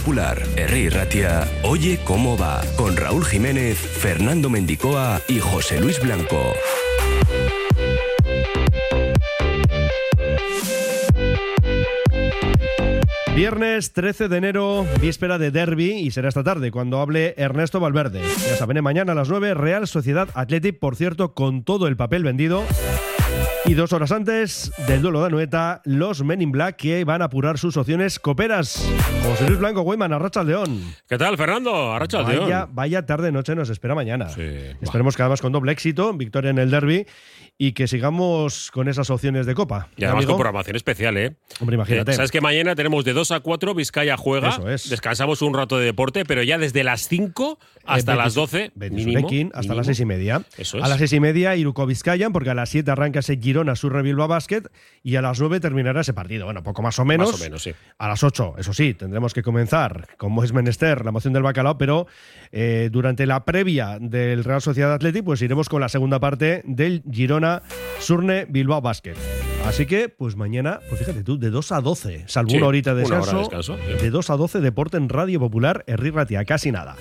Popular, Herri Ratia, Oye cómo va, con Raúl Jiménez, Fernando Mendicoa y José Luis Blanco. Viernes 13 de enero, víspera de derby y será esta tarde cuando hable Ernesto Valverde. Ya saben, mañana a las 9, Real Sociedad Athletic, por cierto, con todo el papel vendido. Y dos horas antes del duelo de Anoeta, los Men in Black que van a apurar sus opciones coperas. José Luis Blanco, Guayman, Arracha León. ¿Qué tal, Fernando? Arracha Vaya, León. vaya tarde-noche nos espera mañana. Sí, Esperemos que además con doble éxito, victoria en el derby y que sigamos con esas opciones de copa. Y además Amigo, con programación especial, ¿eh? Hombre, imagínate. Eh, Sabes que mañana tenemos de 2 a 4 Vizcaya juega. Eso es. Descansamos un rato de deporte, pero ya desde las 5 hasta Eh, las Betis- 12. Betis mínimo, hasta mínimo. las seis y media. Eso es. A las seis y media, Iruko Vizcayan, porque a las siete arranca ese Girona Surre Bilbao Basket y a las nueve terminará ese partido. Bueno, poco más o menos. Más o menos, sí. A las ocho, eso sí, tendremos que comenzar, como es menester, la moción del bacalao, pero eh, durante la previa del Real Sociedad Athletic, pues iremos con la segunda parte del Girona Surne Bilbao Basket. Así que, pues mañana, pues fíjate tú, de 2 a 12, salvo Sí, una horita de una hora descanso, de descanso, sí. de 2 a 12, deporte en Radio Popular, Herri Ratia, casi nada.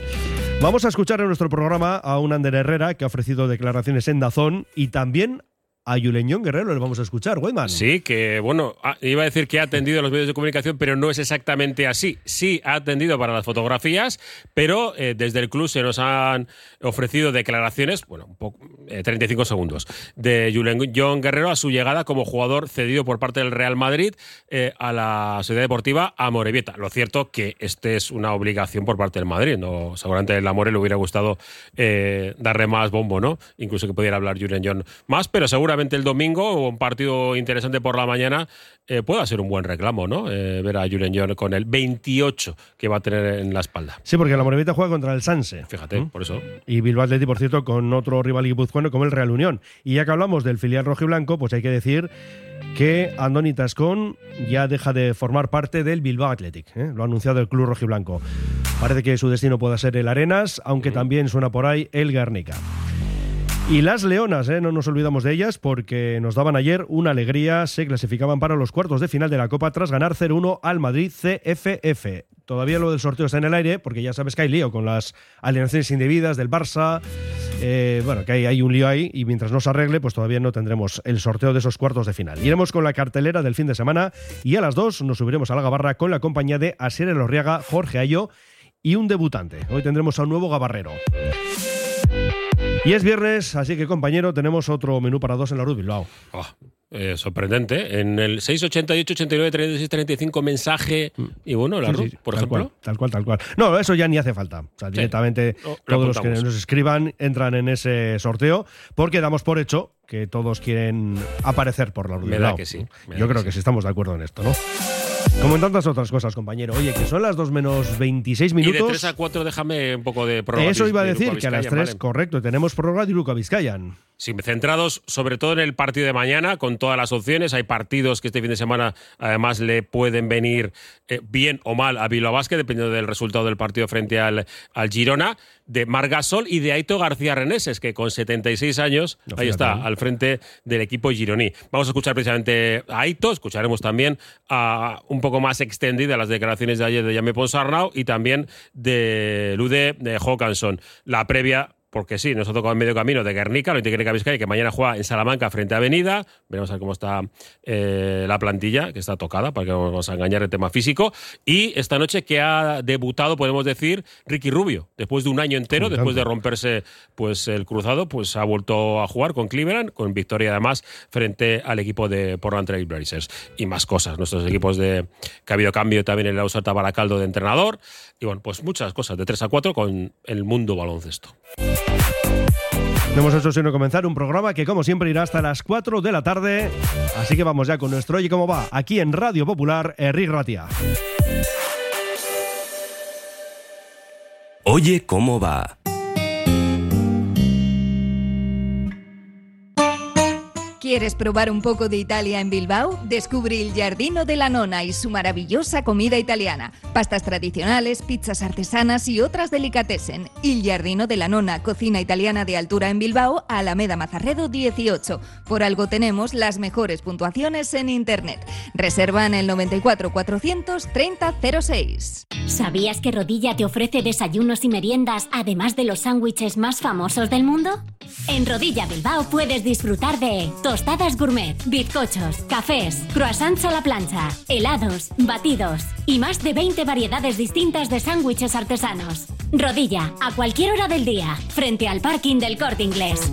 Vamos a escuchar en nuestro programa a un Ander Herrera que ha ofrecido declaraciones en Dazón y también a Yuleñón Guerrero le vamos a escuchar, Weyman. Sí, que bueno, ah, iba a decir que ha atendido a los medios de comunicación, pero no es exactamente así. Sí, ha atendido para las fotografías, pero eh, desde el club se nos han ofrecido declaraciones, bueno, un poco, eh, 35 segundos, de John Guerrero a su llegada como jugador cedido por parte del Real Madrid eh, a la Sociedad Deportiva Amorebieta. Lo cierto que este es una obligación por parte del Madrid, no seguramente el Amore le hubiera gustado eh, darle más bombo, ¿no? Incluso que pudiera hablar Julen John más, pero seguramente el domingo o un partido interesante por la mañana eh, pueda ser un buen reclamo, ¿no? Eh, ver a Julen John con el 28 que va a tener en la espalda. Sí, porque la Morevita juega contra el Sanse. Fíjate, por eso. Y Bilbao Athletic, por cierto, con otro rival guipuzcoano como el Real Unión. Y ya que hablamos del filial rojiblanco, pues hay que decir que Andoni Tascón ya deja de formar parte del Bilbao Athletic. ¿eh? Lo ha anunciado el club rojiblanco. Parece que su destino pueda ser el Arenas, aunque también suena por ahí el Guernica. Y las Leonas, ¿eh? no nos olvidamos de ellas porque nos daban ayer una alegría. Se clasificaban para los cuartos de final de la Copa tras ganar 0-1 al Madrid CFF. Todavía lo del sorteo está en el aire porque ya sabes que hay lío con las alineaciones indebidas del Barça. Eh, bueno, que hay, un lío ahí y mientras no se arregle, pues todavía no tendremos el sorteo de esos cuartos de final. Iremos con la cartelera del fin de semana y a las 2 nos subiremos a la gabarra con la compañía de Asier Elorriaga, Jorge Ayo y un debutante. Hoy tendremos a un nuevo gabarrero. Y es viernes, así que compañero, tenemos otro menú para dos en la Ruz Bilbao. Eh, sorprendente. En el 688 89 36 35 mensaje y bueno, la Sí, por tal ejemplo. Cual, tal cual, tal cual. No, eso ya ni hace falta. O sea, directamente No, lo todos los que nos escriban entran en ese sorteo porque damos por hecho que todos quieren aparecer por la Ruz Me da que sí, me Yo que creo sí. que sí estamos de acuerdo en esto, ¿no? Como en tantas otras cosas, compañero. Oye, que son las 2 menos 26 Y de minutos. 3 a 4 déjame un poco de prórroga. Eso iba a de decir, Luca que a las Vizcaya, 3, vale. correcto, tenemos prórroga de Luca Vizcayan. Centrados sobre todo en el partido de mañana, con todas las opciones. Hay partidos que este fin de semana además le pueden venir eh, bien o mal a Bilbao Basket, dependiendo del resultado del partido frente al, al Girona, de Margasol y de Aito García Reneses, que con 76 años, No, ahí está, ¿eh? al frente del equipo gironí. Vamos a escuchar precisamente a Aito, escucharemos también a un poco más extendida las declaraciones de ayer de Jaime Ponsarnau y también de Lude de Hawkinson. La previa porque sí, nos ha tocado en medio camino de Guernica, lo Guernica Vizcaya, que mañana juega en Salamanca frente a Avenida. Veremos a ver cómo está eh, la plantilla, que está tocada, para que vamos a engañar el tema físico. Y esta noche que ha debutado, podemos decir, Ricky Rubio. Después de un año entero, después de romperse pues el cruzado, pues ha vuelto a jugar con Cleveland, con victoria además frente al equipo de Portland Trail Blazers. Y más cosas, nuestros equipos de que ha habido cambio también en el Ausarta Baracaldo de entrenador. Y bueno, pues muchas cosas, de 3 a 4 con el mundo baloncesto. No hemos hecho sino comenzar un programa que como siempre irá hasta las 4 de la tarde, así que vamos ya con nuestro Oye Cómo Va, aquí en Radio Popular, Enrique Ratia. Oye Cómo Va. ¿Quieres probar un poco de Italia en Bilbao? Descubre el Giardino de la Nona y su maravillosa comida italiana. Pastas tradicionales, pizzas artesanas y otras delicatessen. El Giardino de la Nona, cocina italiana de altura en Bilbao, Alameda Mazarredo 18. Por algo tenemos las mejores puntuaciones en Internet. Reserva en el 94 430 06. ¿Sabías que Rodilla te ofrece desayunos y meriendas además de los sándwiches más famosos del mundo? En Rodilla Bilbao puedes disfrutar de tostadas gourmet, bizcochos, cafés, croissants a la plancha, helados, batidos y más de 20 variedades distintas de sándwiches artesanos. Rodilla, a cualquier hora del día, frente al parking del corte inglés.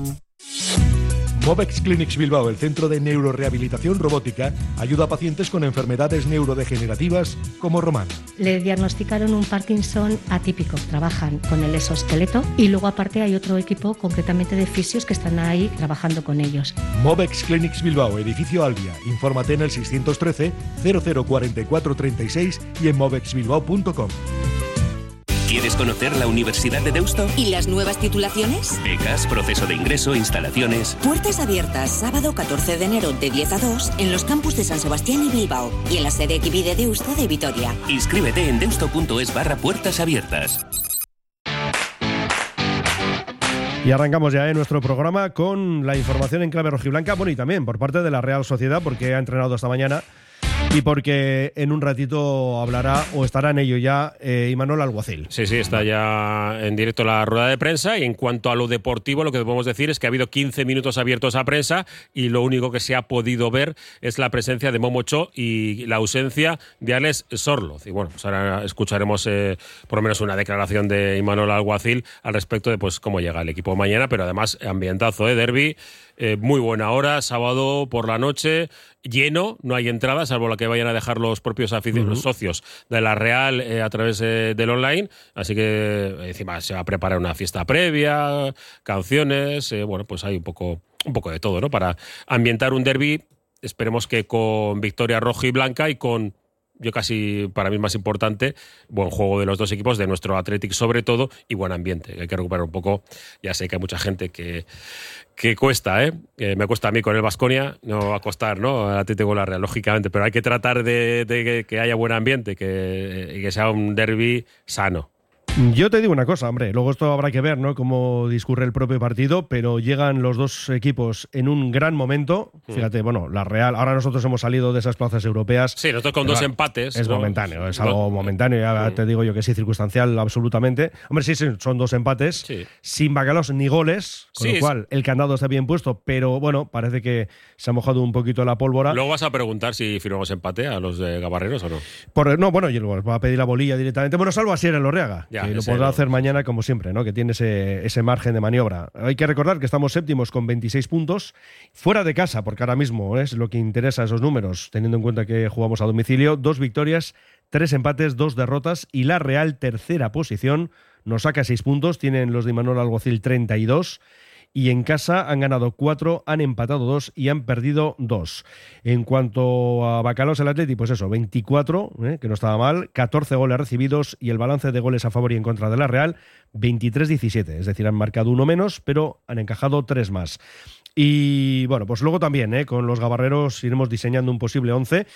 Movex Clinics Bilbao, el centro de neurorehabilitación robótica, ayuda a pacientes con enfermedades neurodegenerativas como Román. Le diagnosticaron un Parkinson atípico. Trabajan con el exoesqueleto y luego aparte hay otro equipo concretamente de fisios que están ahí trabajando con ellos. Movex Clinics Bilbao, edificio Albia. Infórmate en el 613 004436 y en movexbilbao.com. ¿Quieres conocer la Universidad de Deusto? ¿Y las nuevas titulaciones? Becas, proceso de ingreso, instalaciones. Puertas abiertas sábado 14 de enero de 10 a 2 en los campus de San Sebastián y Bilbao y en la sede Equivi de Deusto de Vitoria. Inscríbete en deusto.es barra puertas abiertas. Y arrancamos ya en nuestro programa con la información en clave rojiblanca, bueno, y también por parte de la Real Sociedad, porque ha entrenado esta mañana y porque en un ratito hablará o estará en ello ya eh, Imanol Alguacil. Sí, sí, está ya en directo la rueda de prensa y en cuanto a lo deportivo lo que podemos decir es que ha habido 15 minutos abiertos a prensa y lo único que se ha podido ver es la presencia de Momo Cho y la ausencia de Alex Sorloz. Y bueno, pues ahora escucharemos eh, por lo menos una declaración de Imanol Alguacil al respecto de pues cómo llega el equipo mañana, pero además ambientazo, ¿eh? Derby eh, muy buena hora, sábado por la noche, lleno, no hay entrada, salvo la que vayan a dejar los propios aficionados, socios de la Real eh, a través eh, del online. Así que encima se va a preparar una fiesta previa, canciones, bueno, pues hay un poco, un poco de todo, ¿no? Para ambientar un derby, esperemos que con victoria roja y blanca y con yo casi para mí más importante, buen juego de los dos equipos, de nuestro Athletic sobre todo, y buen ambiente. Hay que recuperar un poco. Ya sé que hay mucha gente que, que cuesta, ¿eh? me cuesta a mí con el Vasconia, no va a costar, ¿no? La Real, lógicamente, pero hay que tratar de, que, haya buen ambiente que, y que sea un derby sano. Yo te digo una cosa, hombre, luego esto habrá que ver, ¿no? Cómo discurre el propio partido, pero llegan los dos equipos en un gran momento. Hmm. Fíjate, bueno, la Real, ahora nosotros hemos salido de esas plazas europeas. Sí, nosotros con dos empates. Es momentáneo, es algo momentáneo, ya hmm. te digo yo que sí, circunstancial absolutamente. Hombre, sí, sí son dos empates, sin bacalos ni goles, con lo cual el candado está bien puesto, pero bueno, parece que se ha mojado un poquito la pólvora. Luego vas a preguntar si firmamos empate a los de Gabarreros o no. Por, no, bueno, yo voy a pedir la bolilla directamente. Bueno, salvo así en Lorreaga. Ya, y lo podrá hacer mañana como siempre, ¿no? que tiene ese, ese, margen de maniobra. Hay que recordar que estamos séptimos con 26 puntos, fuera de casa, porque ahora mismo es lo que interesa esos números, teniendo en cuenta que jugamos a domicilio, dos victorias, tres empates, dos derrotas y la Real tercera posición nos saca seis puntos, tienen los de Manuel Alguacil 32 y en casa han ganado cuatro, han empatado dos y han perdido dos. En cuanto a Bacalos el Atleti, pues eso, 24, ¿eh? que no estaba mal, 14 goles recibidos y el balance de goles a favor y en contra de la Real, 23-17, es decir, han marcado uno menos, pero han encajado tres más. Y bueno, pues luego también, ¿eh? con los gabarreros iremos diseñando un posible 11.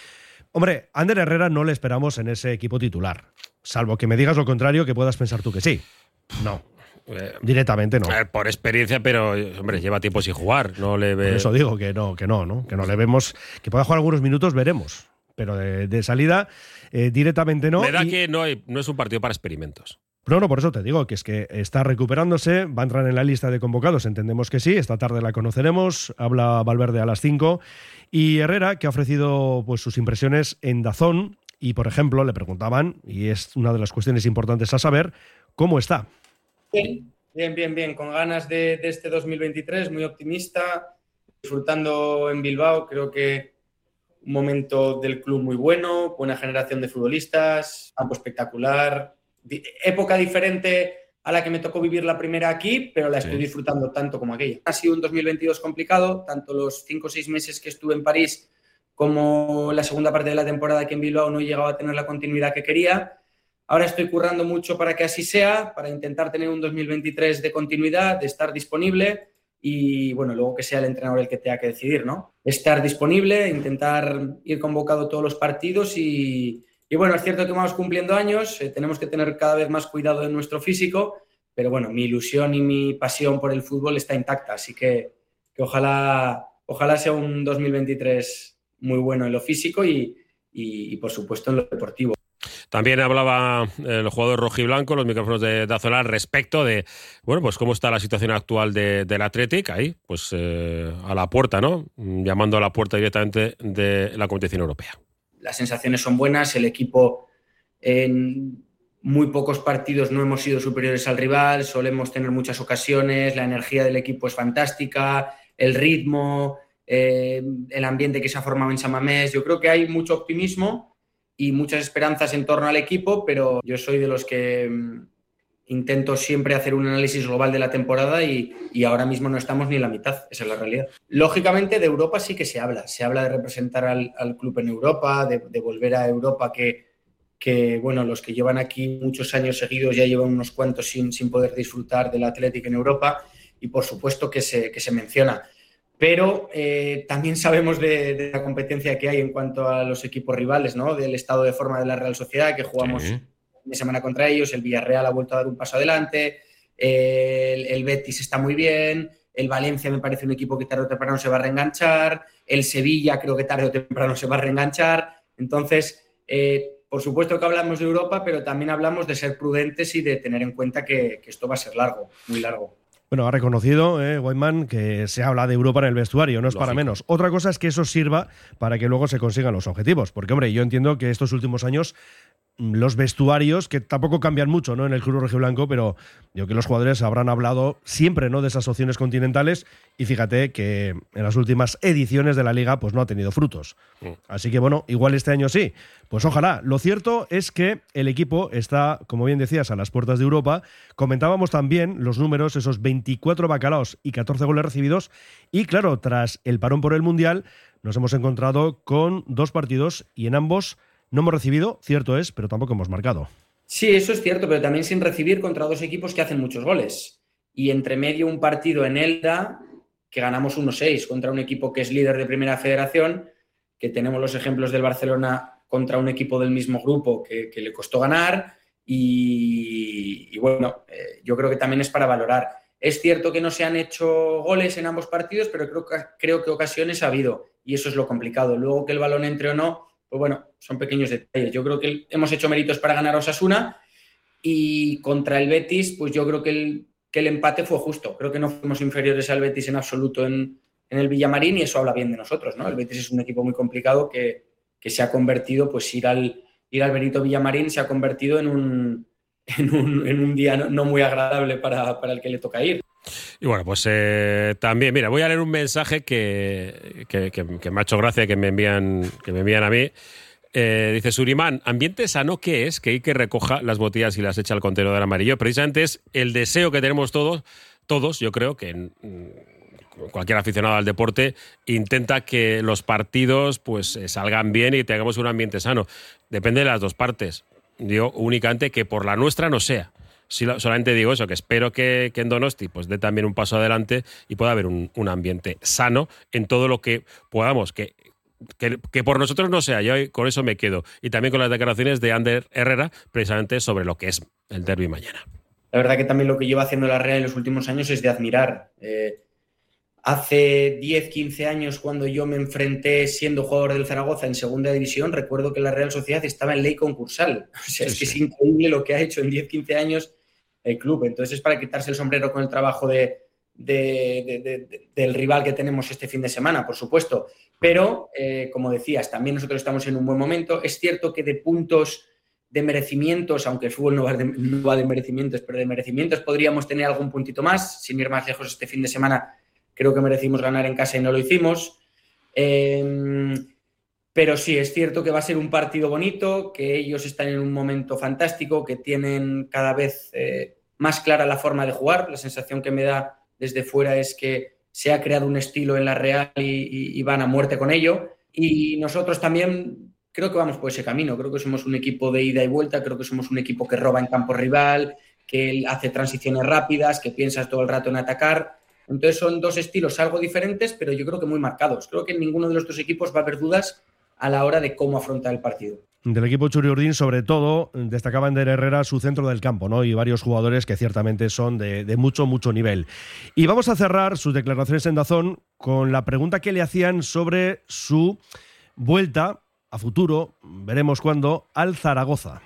Hombre, Ander Herrera no le esperamos en ese equipo titular, salvo que me digas lo contrario, que puedas pensar tú que sí. No, eh, Directamente no. por experiencia, pero hombre, lleva tiempo sin jugar. No le ve... Por eso digo que no, que no, ¿no? Que no le vemos. Que pueda jugar algunos minutos, veremos. Pero de, salida, eh, directamente no. Me da que no, no es un partido para experimentos. No, no, por eso te digo que es que está recuperándose, va a entrar en la lista de convocados, entendemos que sí, esta tarde la conoceremos, habla Valverde a las 5 y Herrera que ha ofrecido pues sus impresiones en Dazón y por ejemplo le preguntaban y es una de las cuestiones importantes a saber cómo está. Bien, bien, bien, bien. Con ganas de, este 2023, muy optimista, disfrutando en Bilbao. Creo que un momento del club muy bueno, buena generación de futbolistas, campo espectacular, época diferente a la que me tocó vivir la primera aquí, pero la estoy disfrutando tanto como aquella. Ha sido un 2022 complicado, tanto los cinco o seis meses que estuve en París como la segunda parte de la temporada aquí en Bilbao no he llegado a tener la continuidad que quería. Ahora estoy currando mucho para que así sea, para intentar tener un 2023 de continuidad, de estar disponible y bueno, luego que sea el entrenador el que tenga que decidir, ¿no? Estar disponible, intentar ir convocado todos los partidos y, y bueno, es cierto que vamos cumpliendo años, eh, tenemos que tener cada vez más cuidado en nuestro físico, pero bueno, mi ilusión y mi pasión por el fútbol está intacta, así que, que ojalá, ojalá sea un 2023 muy bueno en lo físico y, por supuesto en lo deportivo. También hablaba el jugador rojiblanco, los micrófonos de Dazola, respecto de, bueno, pues cómo está la situación actual de, del Athletic, ahí, pues eh, a la puerta, ¿no? Llamando a la puerta directamente de la competición europea las sensaciones son buenas, el equipo en muy pocos partidos no hemos sido superiores al rival, solemos tener muchas ocasiones, la energía del equipo es fantástica, el ritmo, eh, el ambiente que se ha formado en Samamés, yo creo que hay mucho optimismo y muchas esperanzas en torno al equipo, pero yo soy de los que mm, intento siempre hacer un análisis global de la temporada y, ahora mismo no estamos ni en la mitad, esa es la realidad. Lógicamente de Europa sí que se habla, se habla de representar al, club en Europa, de, volver a Europa que, que, bueno, los que llevan aquí muchos años seguidos ya llevan unos cuantos sin, sin poder disfrutar del Atlético en Europa y por supuesto que se, que se menciona. Pero eh, también sabemos de, la competencia que hay en cuanto a los equipos rivales, ¿no? Del estado de forma de la Real Sociedad, que jugamos de semana contra ellos, el Villarreal ha vuelto a dar un paso adelante, el, Betis está muy bien, el Valencia me parece un equipo que tarde o temprano se va a reenganchar, el Sevilla creo que tarde o temprano se va a reenganchar. Entonces, eh, por supuesto que hablamos de Europa, pero también hablamos de ser prudentes y de tener en cuenta que, esto va a ser largo, muy largo. Bueno, ha reconocido eh, que se habla de Europa en el vestuario, no es para menos. Otra cosa es que eso sirva para que luego se consigan los objetivos. Porque, hombre, yo entiendo que estos últimos años los vestuarios, que tampoco cambian mucho ¿no? en el Club Blanco, pero yo que los jugadores habrán hablado siempre ¿no? de esas opciones continentales y fíjate que en las últimas ediciones de la liga pues no ha tenido frutos. Mm. Así que bueno, igual este año sí. Pues ojalá. Lo cierto es que el equipo está, como bien decías, a las puertas de Europa. Comentábamos también los números, esos 24 bacalaos y 14 goles recibidos. Y claro, tras el parón por el Mundial, nos hemos encontrado con dos partidos y en ambos no hemos recibido, cierto es, pero tampoco hemos marcado. Sí, eso es cierto, pero también sin recibir contra dos equipos que hacen muchos goles. Y entre medio un partido en Elda, que ganamos 1-6 contra un equipo que es líder de primera federación, que tenemos los ejemplos del Barcelona contra un equipo del mismo grupo que, le costó ganar. Y, bueno, eh, yo creo que también es para valorar. Es cierto que no se han hecho goles en ambos partidos, pero creo que, creo que ocasiones ha habido. Y eso es lo complicado. Luego que el balón entre o no, pues bueno, son pequeños detalles. Yo creo que hemos hecho méritos para ganar a Osasuna y contra el Betis, pues yo creo que el, que el empate fue justo. Creo que no fuimos inferiores al Betis en absoluto en, el Villamarín y eso habla bien de nosotros, ¿no? El Betis es un equipo muy complicado que, se ha convertido, pues ir al, ir al Benito Villamarín se ha convertido en un, en un, día no, muy agradable para, para el que le toca ir. Y bueno, pues eh, también, mira, voy a leer un mensaje que, que, me ha hecho gracia que me envían, que me envían a mí. Eh, dice Surimán, ambiente sano, ¿qué es? Que hay que recoja las botellas y las echa al contenedor amarillo. Precisamente es el deseo que tenemos todos, todos, yo creo que mm, cualquier aficionado al deporte intenta que los partidos pues eh, salgan bien y tengamos un ambiente sano. Depende de las dos partes. Digo únicamente que por la nuestra no sea solamente digo eso, que espero que, en Donosti pues dé también un paso adelante y pueda haber un, ambiente sano en todo lo que podamos, que, que, por nosotros no sea, yo con eso me quedo. Y también con las declaraciones de Ander Herrera, precisamente sobre lo que es el derby mañana. La verdad que también lo que lleva haciendo la Real en los últimos años es de admirar. Eh, hace 10, 15 años, cuando yo me enfrenté siendo jugador del Zaragoza en segunda división, recuerdo que la Real Sociedad estaba en ley concursal. O sea, es que es increíble lo que ha hecho en 10, 15 años el club. Entonces es para quitarse el sombrero con el trabajo de, del rival que tenemos este fin de semana, por supuesto. Pero, eh, como decías, también nosotros estamos en un buen momento. Es cierto que de puntos de merecimientos, aunque el fútbol no va, de, no va de merecimientos, pero de merecimientos podríamos tener algún puntito más. Sin ir más lejos, este fin de semana creo que merecimos ganar en casa y no lo hicimos. Eh, pero sí, es cierto que va a ser un partido bonito, que ellos están en un momento fantástico, que tienen cada vez eh, más clara la forma de jugar. La sensación que me da desde fuera es que se ha creado un estilo en la Real y, van a muerte con ello. Y nosotros también creo que vamos por ese camino. Creo que somos un equipo de ida y vuelta, creo que somos un equipo que roba en campo rival, que hace transiciones rápidas, que piensas todo el rato en atacar. Entonces son dos estilos algo diferentes, pero yo creo que muy marcados. Creo que en ninguno de los dos equipos va a haber dudas a la hora de cómo afrontar el partido. Del equipo Churiurdín, sobre todo, destacaba Ender Herrera su centro del campo, ¿no? Y varios jugadores que ciertamente son de, de, mucho, mucho nivel. Y vamos a cerrar sus declaraciones en Dazón con la pregunta que le hacían sobre su vuelta a futuro, veremos cuándo, al Zaragoza.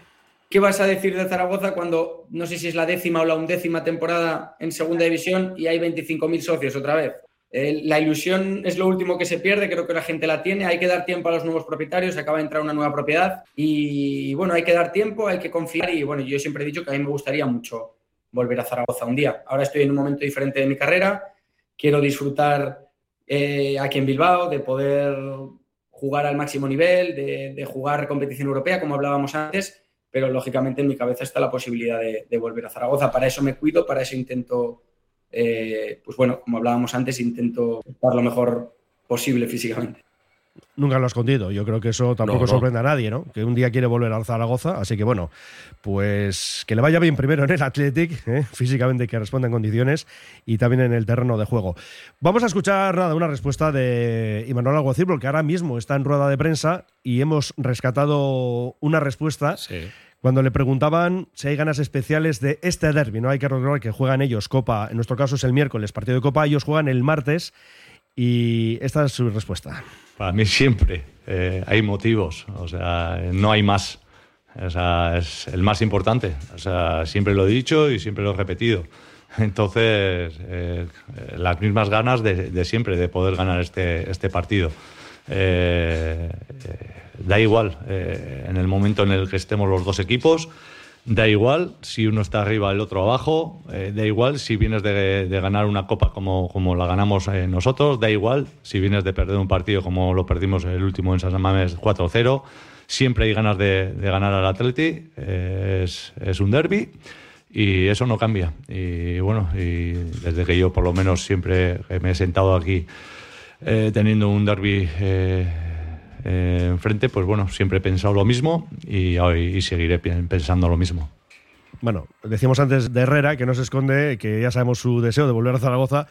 ¿Qué vas a decir de Zaragoza cuando no sé si es la décima o la undécima temporada en segunda división y hay 25.000 socios otra vez? La ilusión es lo último que se pierde, creo que la gente la tiene, hay que dar tiempo a los nuevos propietarios, acaba de entrar una nueva propiedad y bueno, hay que dar tiempo, hay que confiar y bueno, yo siempre he dicho que a mí me gustaría mucho volver a Zaragoza un día. Ahora estoy en un momento diferente de mi carrera, quiero disfrutar eh, aquí en Bilbao, de poder jugar al máximo nivel, de, jugar competición europea, como hablábamos antes, pero lógicamente en mi cabeza está la posibilidad de, de volver a Zaragoza. Para eso me cuido, para eso intento eh, pues bueno, como hablábamos antes, intento estar lo mejor posible físicamente. Nunca lo ha escondido. Yo creo que eso tampoco sorprende a nadie, ¿no? Que un día quiere volver al Zaragoza. Así que bueno, pues que le vaya bien primero en el Athletic, ¿eh? físicamente que responda en condiciones y también en el terreno de juego. Vamos a escuchar nada, una respuesta de Imanuel Alguacil, porque ahora mismo está en rueda de prensa y hemos rescatado una respuesta. Sí cuando le preguntaban si hay ganas especiales de este derby, ¿no? Hay que recordar que juegan ellos Copa, en nuestro caso es el miércoles, partido de Copa, ellos juegan el martes y esta es su respuesta. Para mí siempre eh, hay motivos, o sea, no hay más. O sea, es el más importante. O sea, siempre lo he dicho y siempre lo he repetido. Entonces, eh, las mismas ganas de, siempre de poder ganar este, este partido. Eh, da igual eh, en el momento en el que estemos los dos equipos, da igual si uno está arriba el otro abajo, eh, da igual si vienes de, ganar una copa como, como la ganamos eh, nosotros, da igual si vienes de perder un partido como lo perdimos el último en San Mamés 4-0, siempre hay ganas de, ganar al Atleti, es, es, un derby. Y eso no cambia. Y bueno, y desde que yo por lo menos siempre me he sentado aquí teniendo un derby eh, enfrente, pues bueno, siempre he pensado lo mismo y, y seguiré pensando lo mismo. Bueno, decíamos antes de Herrera que no se esconde, que ya sabemos su deseo de volver a Zaragoza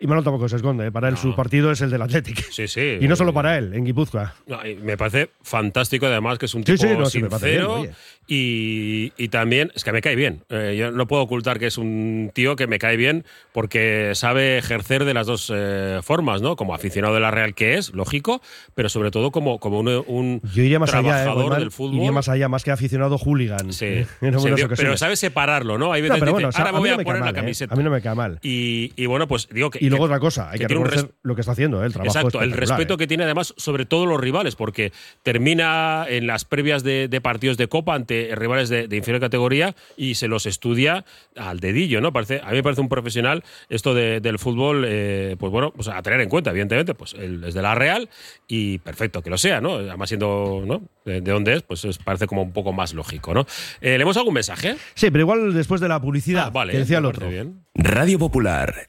y Manuel tampoco se esconde. ¿eh? Para él su partido es el del Athletic. Sí, sí. Y no solo para él, en Guipúzcoa. me parece fantástico, además, que es un tipo sí, sí, sincero. y, y, también, es que me cae bien. Eh, yo no puedo ocultar que es un tío que me cae bien porque sabe ejercer de las dos eh, formas, ¿no? Como aficionado de la Real que es, lógico, pero sobre todo como, como un, un yo iría más trabajador allá, del fútbol. Iría más allá, más que aficionado hooligan. Sí. pero sabe separarlo, ¿no? Hay veces pero bueno, ahora me voy a, poner la camiseta. A mí no me cae mal. Y, y bueno, pues digo que y luego otra cosa, hay que, reconocer lo que está haciendo, ¿eh? el trabajo. Exacto, el respeto ¿eh? que tiene además sobre todos los rivales, porque termina en las previas de, partidos de Copa ante rivales de, inferior categoría y se los estudia al dedillo, ¿no? Parece, a mí me parece un profesional esto del fútbol, eh, pues bueno, pues a tener en cuenta, evidentemente, pues él es de la Real y perfecto que lo sea, ¿no? Además siendo, ¿no? De, dónde es, pues parece como un poco más lógico, ¿no? ¿Leemos algún mensaje? Sí, pero igual después de la publicidad, ah, vale, que decía el otro. Bien. Radio Popular,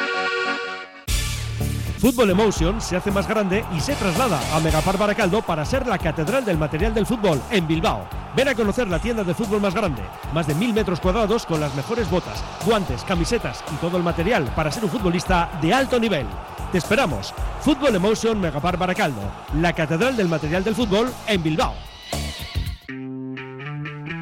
Fútbol Emotion se hace más grande y se traslada a Megapar Baracaldo para ser la catedral del material del fútbol en Bilbao. Ven a conocer la tienda de fútbol más grande, más de mil metros cuadrados con las mejores botas, guantes, camisetas y todo el material para ser un futbolista de alto nivel. Te esperamos. Fútbol Emotion Megapar Baracaldo, la catedral del material del fútbol en Bilbao.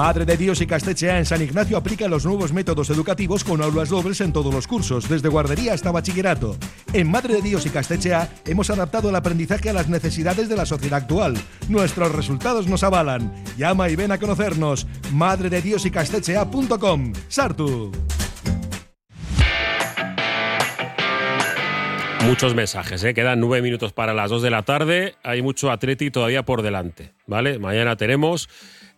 Madre de Dios y Castechea en San Ignacio aplica los nuevos métodos educativos con aulas dobles en todos los cursos, desde guardería hasta bachillerato. En Madre de Dios y Castechea hemos adaptado el aprendizaje a las necesidades de la sociedad actual. Nuestros resultados nos avalan. Llama y ven a conocernos. Madre de Dios y Castechea.com. Sartu. Muchos mensajes, ¿eh? quedan nueve minutos para las dos de la tarde. Hay mucho Atleti todavía por delante, ¿vale? Mañana tenemos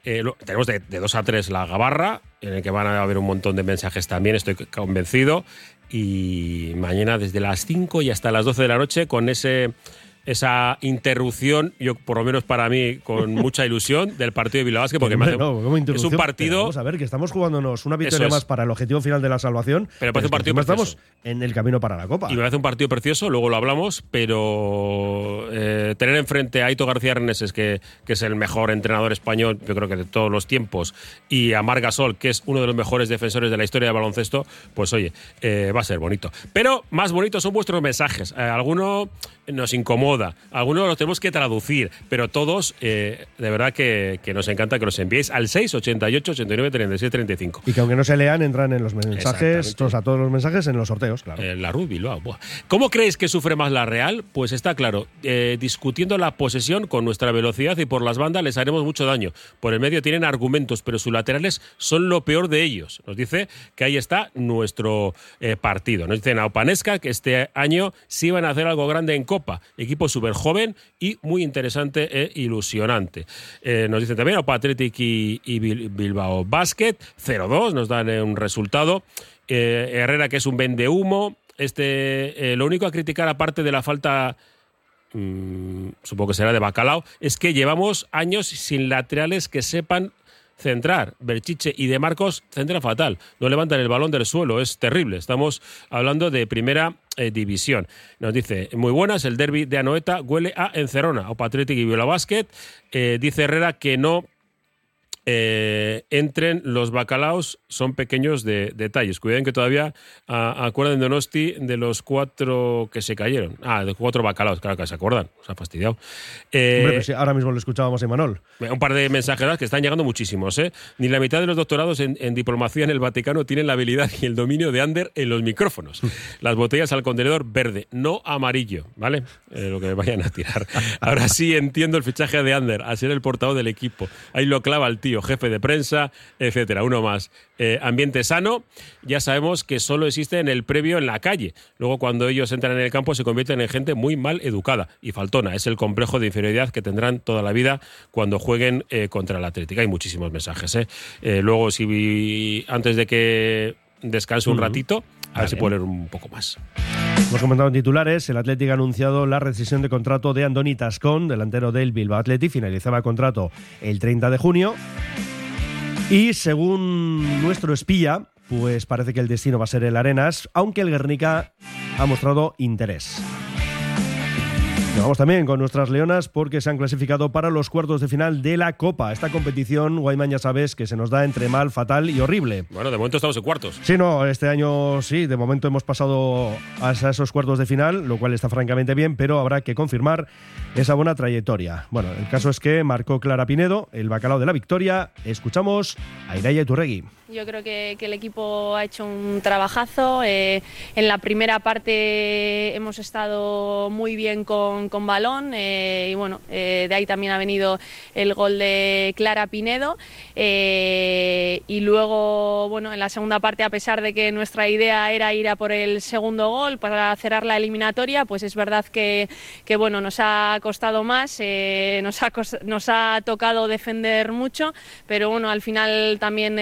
eh, tenemos de, de 2 a 3 la gabarra, en el que van a haber un montón de mensajes también, estoy convencido. Y mañana desde las 5 y hasta las 12 de la noche con ese esa interrupción, yo por lo menos para mí, con mucha ilusión, del partido de Bilbao porque me hace, es un partido. vamos a ver, que estamos jugándonos una victoria más para el objetivo final de la salvación. Pero parece un partido estamos en el camino para la Copa. Y me parece un partido precioso, luego lo hablamos, pero eh, tener enfrente a Aito García Reneses, que, que es el mejor entrenador español, yo creo que de todos los tiempos, y a Mar Gasol, que es uno de los mejores defensores de la historia del baloncesto, pues oye, eh, va a ser bonito. Pero más bonitos son vuestros mensajes. Eh, alguno nos incomoda, algunos los tenemos que traducir, pero todos, eh, de verdad que, nos encanta que los enviéis al 688 89 37 35. Y que aunque no se lean, entran en los mensajes, todos, a todos los mensajes en los sorteos, claro. Eh, la Ruby, ¿Cómo creéis que sufre más la Real? Pues está claro, eh, discutiendo la posesión con nuestra velocidad y por las bandas les haremos mucho daño. Por el medio tienen argumentos, pero sus laterales son lo peor de ellos. Nos dice que ahí está nuestro partido. Nos dice Naupanesca que este año sí van a hacer algo grande en Copa. Equipo súper joven y muy interesante e ilusionante. Eh, nos dicen también Opa Athletic y, Bilbao Basket, 0-2, nos dan eh, un resultado. Eh, Herrera, que es un vende humo. Este, lo único a criticar, aparte de la falta mm, supongo que será de Bacalao, es que llevamos años sin laterales que sepan centrar. Berchiche y De Marcos centra fatal. No levantan el balón del suelo. Es terrible. Estamos hablando de primera eh, división. Nos dice, muy buenas, el derby de Anoeta huele a Encerona, o Patrick y Viola Basket. Eh, dice Herrera que no eh, entren los bacalaos son pequeños de, detalles. Cuiden que todavía ah, acuerdan de Donosti de los cuatro que se cayeron. Ah, de cuatro bacalaos, claro que se acuerdan. Se ha fastidiado. Eh, pues ahora mismo lo escuchábamos a Manol. Un par de mensajeras que están llegando muchísimos. ¿eh? Ni la mitad de los doctorados en, diplomacia en el Vaticano tienen la habilidad y el dominio de Ander en los micrófonos. Las botellas al contenedor verde, no amarillo, ¿vale? Eh, lo que vayan a tirar. Ahora sí entiendo el fichaje de Ander, a ser el portavoz del equipo. Ahí lo clava el tío jefe de prensa, etcétera. Uno más. Eh, ambiente sano, ya sabemos que solo existe en el previo en la calle. Luego, cuando ellos entran en el campo, se convierten en gente muy mal educada y faltona. Es el complejo de inferioridad que tendrán toda la vida cuando jueguen eh, contra la Atlética. Hay muchísimos mensajes. ¿eh? luego, si antes de que descanse un ratito, a ver si puedo leer un poco más. Hemos comentado en titulares, el Atlético ha anunciado la rescisión de contrato de Andoni Tascón, delantero del Bilbao Athletic, finalizaba el contrato el 30 de junio. Y según nuestro espía, pues parece que el destino va a ser el Arenas, aunque el Guernica ha mostrado interés vamos también con nuestras leonas porque se han clasificado para los cuartos de final de la Copa. Esta competición, Guayman ya sabes que se nos da entre mal, fatal y horrible. Bueno, de momento estamos en cuartos. Sí, no, este año sí, de momento hemos pasado a esos cuartos de final, lo cual está francamente bien, pero habrá que confirmar esa buena trayectoria. Bueno, el caso es que marcó Clara Pinedo, el bacalao de la victoria. Escuchamos a Iraya Turregui. Yo creo que, el equipo ha hecho un trabajazo. Eh, en la primera parte hemos estado muy bien con, balón eh, y bueno, eh, de ahí también ha venido el gol de Clara Pinedo. y luego, bueno, en la segunda parte, a pesar de que nuestra idea era ir a por el segundo gol para cerrar la eliminatoria, pues es verdad que, que bueno, nos ha costado más, nos, ha, nos ha tocado defender mucho, pero bueno, al final también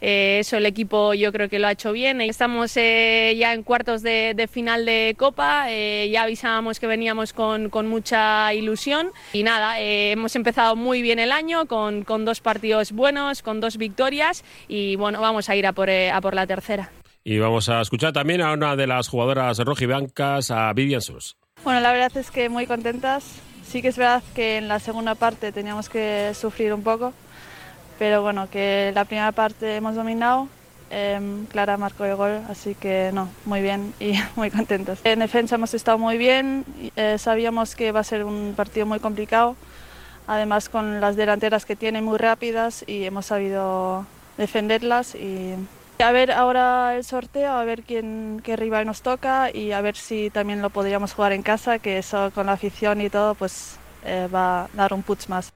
eh, eso el equipo yo creo que lo ha hecho bien. Estamos eh, ya en cuartos de, final de Copa, eh, ya avisábamos que veníamos con, mucha ilusión y nada, hemos empezado muy bien el año con, dos partidos buenos, con dos victorias y bueno, vamos a ir a por, a por la tercera. Y vamos a escuchar también a una de las jugadoras rojibancas, a Vivian Sus. Bueno, la verdad es que muy contentas. Sí que es verdad que en la segunda parte teníamos que sufrir un poco, pero bueno, que la primera parte hemos dominado. Em, Clara marcó el gol, así que no, muy bien y muy contentos. En defensa hemos estado muy bien, eh, sabíamos que va a ser un partido muy complicado, además con las delanteras que tiene muy rápidas y hemos sabido defenderlas y a ver ahora el sorteo, a ver quién, qué rival nos toca y a ver si también lo podríamos jugar en casa, que eso con la afición y todo pues eh, va a dar un push más.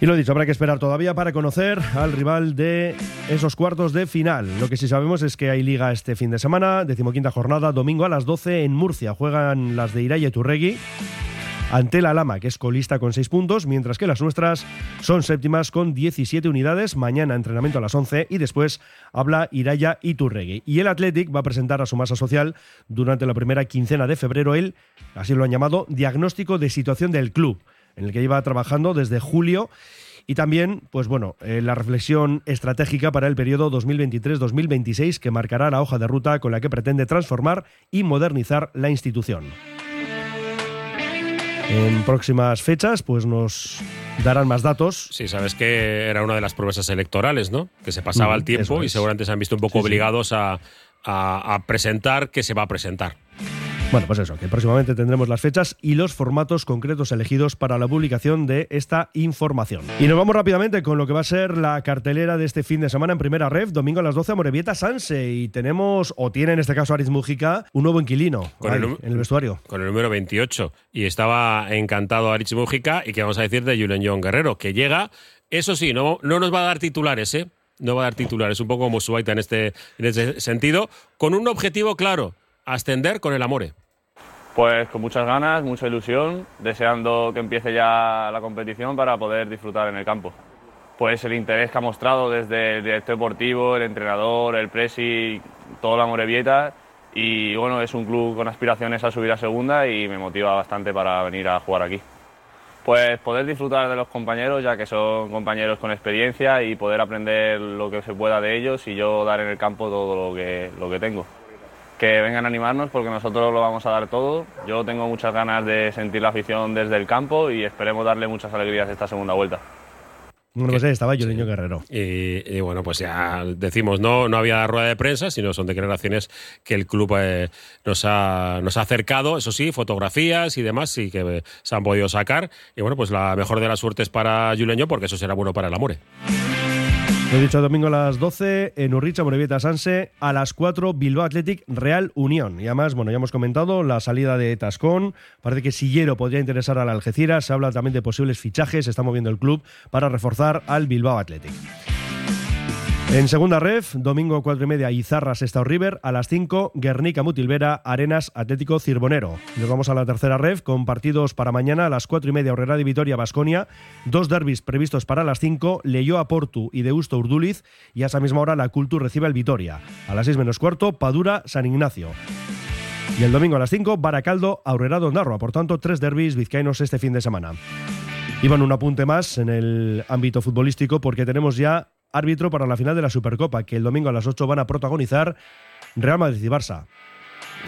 Y lo dicho, habrá que esperar todavía para conocer al rival de esos cuartos de final. Lo que sí sabemos es que hay liga este fin de semana, decimoquinta jornada, domingo a las 12 en Murcia. Juegan las de Iraya y Turregui ante la Lama, que es colista con 6 puntos, mientras que las nuestras son séptimas con 17 unidades. Mañana entrenamiento a las 11 y después habla Iraya y Turregui. Y el Athletic va a presentar a su masa social durante la primera quincena de febrero el, así lo han llamado, diagnóstico de situación del club en el que iba trabajando desde julio. Y también, pues bueno, eh, la reflexión estratégica para el periodo 2023-2026 que marcará la hoja de ruta con la que pretende transformar y modernizar la institución. En próximas fechas, pues nos darán más datos. Sí, sabes que era una de las promesas electorales, ¿no? Que se pasaba Mm, el tiempo y seguramente se han visto un poco Sí, sí. obligados a, a- a presentar que se va a presentar. Bueno, pues eso, que próximamente tendremos las fechas y los formatos concretos elegidos para la publicación de esta información. Y nos vamos rápidamente con lo que va a ser la cartelera de este fin de semana en primera ref, domingo a las 12 Morevieta Sanse. Y tenemos, o tiene en este caso Aritz Mujica, un nuevo inquilino Con ahí, el num- en el vestuario. Con el número 28. Y estaba encantado Arich Mujica. ¿Y qué vamos a decir de Julen John Guerrero? Que llega, eso sí, no, no nos va a dar titulares, ¿eh? No va a dar titulares, un poco como Suaita en este, en este sentido, con un objetivo claro, ascender con el Amore. Pues con muchas ganas, mucha ilusión, deseando que empiece ya la competición para poder disfrutar en el campo. Pues el interés que ha mostrado desde el director deportivo, el entrenador, el presi, toda la Morevieta y bueno, es un club con aspiraciones a subir a segunda y me motiva bastante para venir a jugar aquí. Pues poder disfrutar de los compañeros, ya que son compañeros con experiencia y poder aprender lo que se pueda de ellos y yo dar en el campo todo lo que, lo que tengo que vengan a animarnos porque nosotros lo vamos a dar todo. Yo tengo muchas ganas de sentir la afición desde el campo y esperemos darle muchas alegrías esta segunda vuelta. Bueno, pues ahí estaba Julen Guerrero. Y, y bueno, pues ya decimos, no, no había rueda de prensa, sino son declaraciones que el club eh, nos, ha, nos ha acercado, eso sí, fotografías y demás, y que eh, se han podido sacar. Y bueno, pues la mejor de las suertes para Juleño, porque eso será bueno para el Amore. Lo he dicho domingo a las 12 en Urricha, Morevieta Sanse, a las 4 Bilbao Athletic Real Unión. Y además, bueno, ya hemos comentado la salida de Tascón. Parece que Sillero podría interesar al Algeciras. Se habla también de posibles fichajes. Se está moviendo el club para reforzar al Bilbao Athletic. En segunda ref, domingo 4 y media, Izarra, Sestao River. A las 5, Guernica, Mutilvera, Arenas, Atlético, Cirbonero. Nos vamos a la tercera ref con partidos para mañana. A las 4 y media, Horrera de Vitoria, Basconia. Dos derbis previstos para las 5, Leyoa Portu y Deusto Urduliz. Y a esa misma hora, la Cultur recibe al Vitoria. A las 6 menos cuarto, Padura, San Ignacio. Y el domingo a las 5, Baracaldo, Aurrera, Dondarroa. Por tanto, tres derbis vizcaínos este fin de semana. Y bueno, un apunte más en el ámbito futbolístico porque tenemos ya árbitro para la final de la Supercopa, que el domingo a las 8 van a protagonizar Real Madrid y Barça.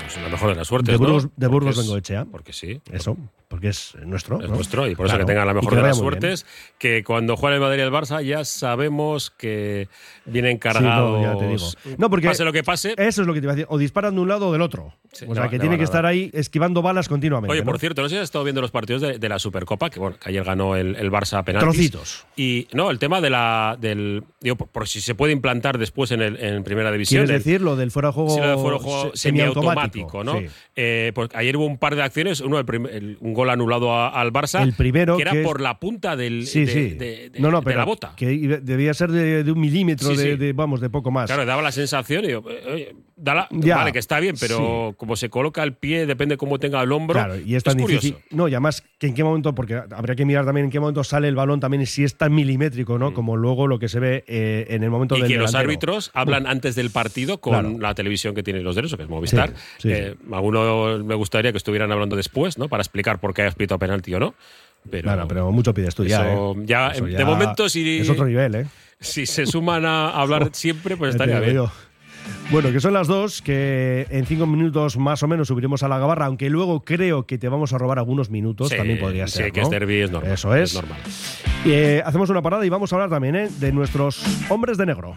Es la mejor de las suertes, De Burgos, ¿no? de Burgos Porque es- Bengoechea. Porque sí. Eso, porque es nuestro. Es ¿no? nuestro y por eso que tenga la mejor de las bien. suertes, que cuando juega el Madrid y el Barça ya sabemos que vienen Sí, cargados. no, ya te digo. No, porque pase lo que pase. Eso es lo que te iba a decir. O disparan de un lado o del otro. Sí, o sea, que tiene que estar ahí esquivando balas continuamente. Oye, por cierto, no sé si has estado viendo los partidos de, de la Supercopa, que bueno, que ayer ganó el, el Barça a penaltis. Trocitos. Y no, el tema de la del digo, por, por si se puede implantar después en, el, en primera división. ¿Quieres el- decir lo del fuera de juego, Sí, lo de fuera de juego se- semiautomático, ¿no? Sí. Eh, pues ayer hubo un par de acciones, uno el prim- el- un gol anulado a- al Barça, El primero que era que es- por la punta del, Sí, de, sí. de- de- no, no, de pero la bota. Que debía ser de, un milímetro, de, vamos, de poco más. Claro, daba la sensación, y digo, eh, oye, Ya, vale, que está bien, pero como se coloca el pie, depende cómo tenga el hombro. Claro, y es tan curioso. difícil. No, y además, que en qué momento, porque habría que mirar también en qué momento sale el balón también y si es tan milimétrico, ¿no? Como luego lo que se ve eh, en el momento Mm. Y del que los árbitros hablan antes del partido con Claro. la televisión que tiene los derechos, que es Movistar. Sí, sí, Eh, Algunos me gustaría que estuvieran hablando después, ¿no? Para explicar por qué ha escrito a penalti o no. Pero, Claro, pero mucho pides tú ya, Eso ¿eh? ya, Eso de ya momento, si, Es otro nivel, ¿eh? si se suman a hablar siempre, pues estaría bien. yo. Bueno, que son las dos, que en cinco minutos más o menos subiremos a la gabarra, aunque luego creo que te vamos a robar algunos minutos, Sí, también podría sí, ser. que ¿no? es derbi, es normal. Eso es. es normal. Eh, hacemos una parada y vamos a hablar también ¿eh? de nuestros hombres de negro.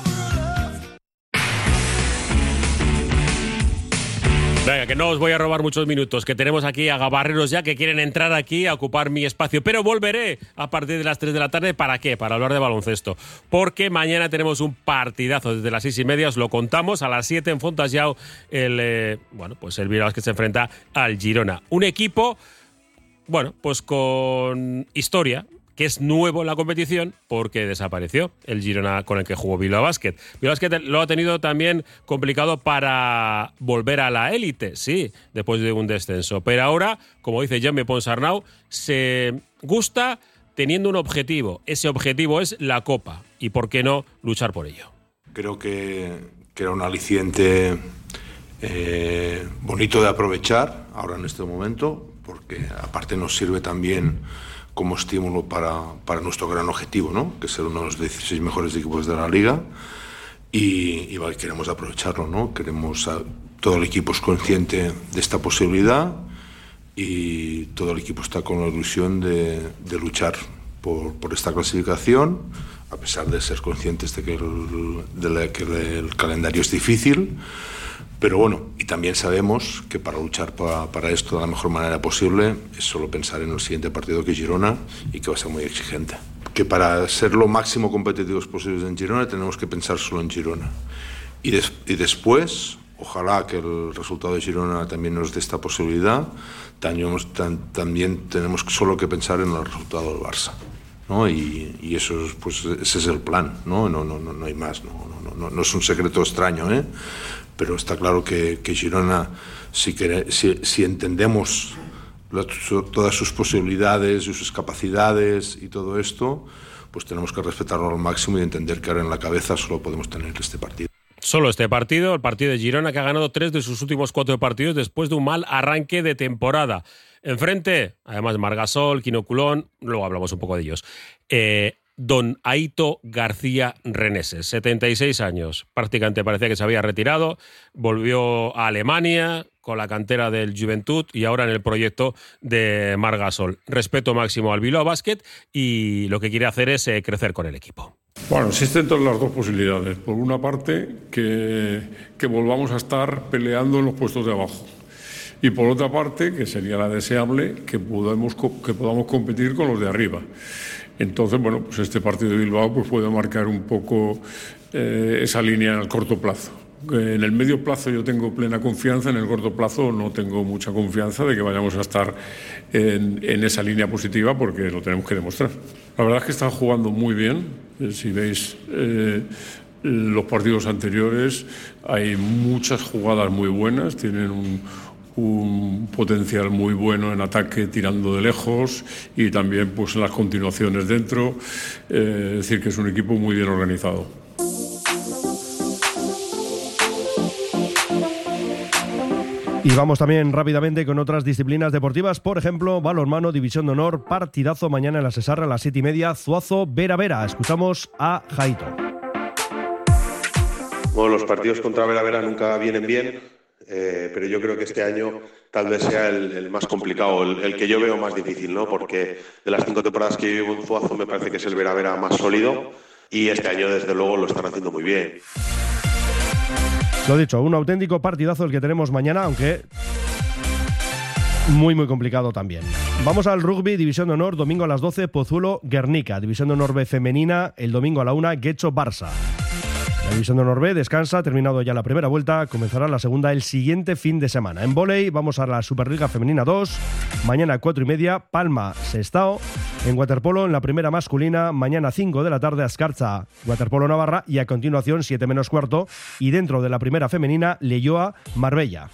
Venga, que no os voy a robar muchos minutos, que tenemos aquí a gabarreros ya que quieren entrar aquí a ocupar mi espacio, pero volveré a partir de las 3 de la tarde. ¿Para qué? Para hablar de baloncesto. Porque mañana tenemos un partidazo desde las 6 y media, os lo contamos, a las 7 en Fontajau, el, eh, bueno, pues el Bilbao que se enfrenta al Girona. Un equipo, bueno, pues con historia, que es nuevo en la competición porque desapareció el Girona con el que jugó Bilbao Basket. Bilbao Basket lo ha tenido también complicado para volver a la élite, sí, después de un descenso. Pero ahora, como dice Jaume Ponsarnau, se gusta teniendo un objetivo. Ese objetivo es la Copa y, ¿por qué no, luchar por ello? Creo que, que era un aliciente eh, bonito de aprovechar ahora en este momento, porque aparte nos sirve también como estímulo para, para, nuestro gran objetivo, ¿no? que es ser uno de los 16 mejores equipos de la liga. Y, y vale, queremos aprovecharlo, ¿no? Queremos, todo el equipo es consciente de esta posibilidad y todo el equipo está con la ilusión de, de luchar por, por, esta clasificación, a pesar de ser conscientes de que el, calendario es difícil. Pero bueno, y también sabemos que para luchar para, esto de la mejor manera posible es solo pensar en el siguiente partido que es Girona y que va a ser muy exigente. Que para ser lo máximo competitivos posibles en Girona tenemos que pensar solo en Girona. Y después, ojalá que el resultado de Girona también nos dé esta posibilidad, también, también tenemos solo que pensar en el resultado del Barça. ¿No? Y, eso pues ese es el plan, ¿no? No, no, no, no hay más, no, no, no, no es un secreto extraño, ¿eh? pero está claro que, que Girona, si, quere, si, si entendemos todas sus posibilidades y sus capacidades y todo esto, pues tenemos que respetarlo al máximo y entender que ahora en la cabeza solo podemos tener este partido. Solo este partido, el partido de Girona, que ha ganado tres de sus últimos cuatro partidos después de un mal arranque de temporada. Enfrente, además, Margasol, Quinoculón, luego hablamos un poco de ellos. Eh, don Aito García Reneses, 76 años. Prácticamente parecía que se había retirado, volvió a Alemania con la cantera del Juventud y ahora en el proyecto de Margasol. Respeto máximo al Bilbao Basket y lo que quiere hacer es eh, crecer con el equipo. Bueno, existen todas las dos posibilidades. Por una parte, que, que volvamos a estar peleando en los puestos de abajo. Y por otra parte, que sería la deseable, que podamos, que podamos competir con los de arriba. Entonces, bueno, pues este partido de Bilbao pues puede marcar un poco eh, esa línea el corto plazo. En el medio plazo yo tengo plena confianza, en el corto plazo no tengo mucha confianza de que vayamos a estar en, esa línea positiva porque lo tenemos que demostrar. La verdad es que están jugando muy bien. Si veis eh, los partidos anteriores, hay muchas jugadas muy buenas, tienen un, un potencial muy bueno en ataque tirando de lejos y también pues en las continuaciones dentro, eh, es decir que es un equipo muy bien organizado. Y vamos también rápidamente con otras disciplinas deportivas, por ejemplo, balonmano, división de honor, partidazo mañana en la Cesarra a las siete y media, Zuazo, Vera Vera. Escuchamos a Jaito. Bueno, los partidos contra Vera Vera nunca vienen bien, eh, pero yo creo que este año tal vez sea el, más complicado, el, que yo veo más difícil, ¿no? Porque de las cinco temporadas que llevo en Zuazo me parece que es el Vera Vera más sólido y este año desde luego lo están haciendo muy bien. Lo dicho, un auténtico partidazo el que tenemos mañana, aunque muy muy complicado también. Vamos al rugby, División de Honor, domingo a las 12, Pozuelo, Guernica. División de Honor B femenina, el domingo a la 1, Guecho, Barça. La División B descansa, terminado ya la primera vuelta, comenzará la segunda el siguiente fin de semana. En volei vamos a la Superliga Femenina 2, mañana 4 y media, Palma, Sestao. En waterpolo, en la primera masculina, mañana 5 de la tarde, Ascarza, Waterpolo Navarra y a continuación 7 menos cuarto. Y dentro de la primera femenina, Leyoa, Marbella.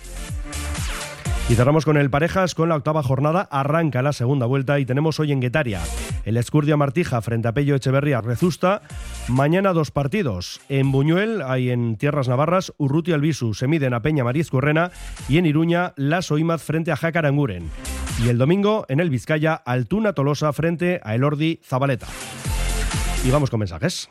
Y cerramos con el Parejas con la octava jornada. Arranca la segunda vuelta y tenemos hoy en Guetaria el Escurdia Martija frente a Pello Echeverría Rezusta. Mañana dos partidos. En Buñuel, hay en Tierras Navarras, Urruti Albisu se miden a Peña Mariz Correna y en Iruña, Las Oimaz frente a Jacaranguren. Y el domingo en el Vizcaya, Altuna Tolosa frente a Elordi Zabaleta. Y vamos con mensajes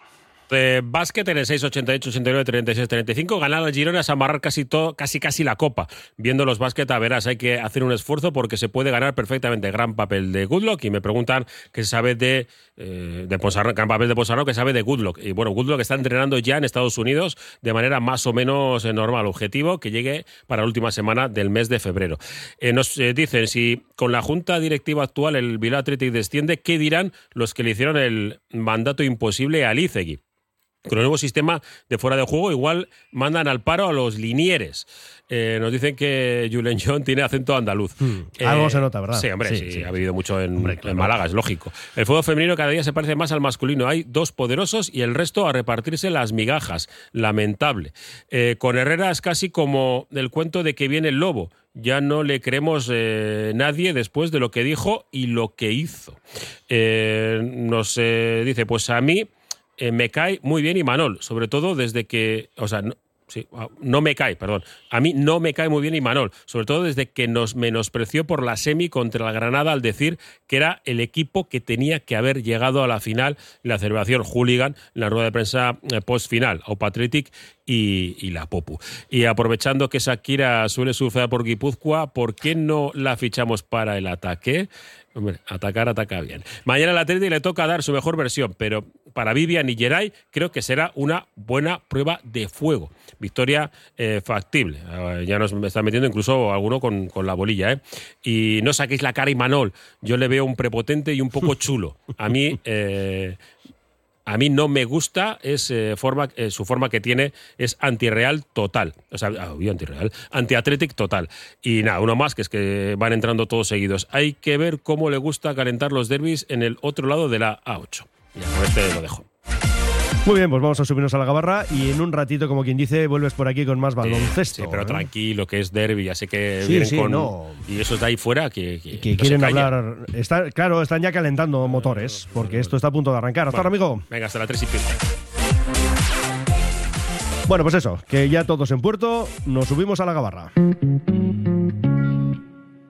de básquet en el 688 89 36 35 ganar al Girona es amarrar casi todo casi casi la copa. Viendo los básquet a verás hay que hacer un esfuerzo porque se puede ganar perfectamente. Gran papel de Goodluck y me preguntan qué sabe de eh, de gran papel de Ponsarno que sabe de Goodluck. Y bueno Goodluck está entrenando ya en Estados Unidos de manera más o menos eh, normal. Objetivo que llegue para la última semana del mes de febrero. Eh, nos dicen si con la junta directiva actual el Bilbao Athletic desciende qué dirán los que le hicieron el mandato imposible a Licegui con el nuevo sistema de fuera de juego, igual mandan al paro a los linieres. Eh, nos dicen que Julen John tiene acento andaluz. Hmm. Algo se nota, ¿verdad? Sí, hombre, sí, ha vivido mucho en, Málaga, es lógico. El fútbol femenino cada día se parece más al masculino. Hay dos poderosos y el resto a repartirse las migajas. Lamentable. Eh, con Herrera es casi como el cuento de que viene el lobo. Ya no le creemos eh, nadie después de lo que dijo y lo que hizo. nos dice, pues a mí eh, me cae muy bien Imanol, sobre todo desde que, o sea, no, sí, no me cae, perdón. A mí no me cae muy bien Imanol, sobre todo desde que nos menospreció por la semi contra la Granada al decir que era el equipo que tenía que haber llegado a la final, la celebración hooligan, la rueda de prensa eh, post final, o Patritic y, la Popu. Y aprovechando que Shakira suele sufrir por Guipúzcoa, ¿por qué no la fichamos para el ataque? Hombre, atacar ataca bien. Mañana al Atleti le toca dar su mejor versión, pero para Vivian y Geray creo que será una buena prueba de fuego. Victoria eh, factible. Ah, ya nos está metiendo incluso alguno con, la bolilla. ¿eh? Y no saquéis la cara y Manol. Yo le veo un prepotente y un poco chulo. A mí eh, a mí no me gusta es, forma, su forma que tiene es antirreal total. O sea, ah, antirreal, antiatletic total. Y nada, uno más que es que van entrando todos seguidos. Hay que ver cómo le gusta calentar los derbis en el otro lado de la A8. Ya, con este lo dejo. Muy bien, pues vamos a subirnos a la gabarra y en un ratito, como quien dice, vuelves por aquí con más baloncesto. Sí, pero ¿eh? tranquilo, que es derby, ya sé que vienen con... No. Y esos de ahí fuera que, que, quieren hablar... Está, claro, están ya calentando motores, porque esto está a punto de arrancar. Hasta ahora, amigo. Venga, hasta la 3 y pico. Bueno, pues eso, que ya todos en puerto, nos subimos a la gabarra.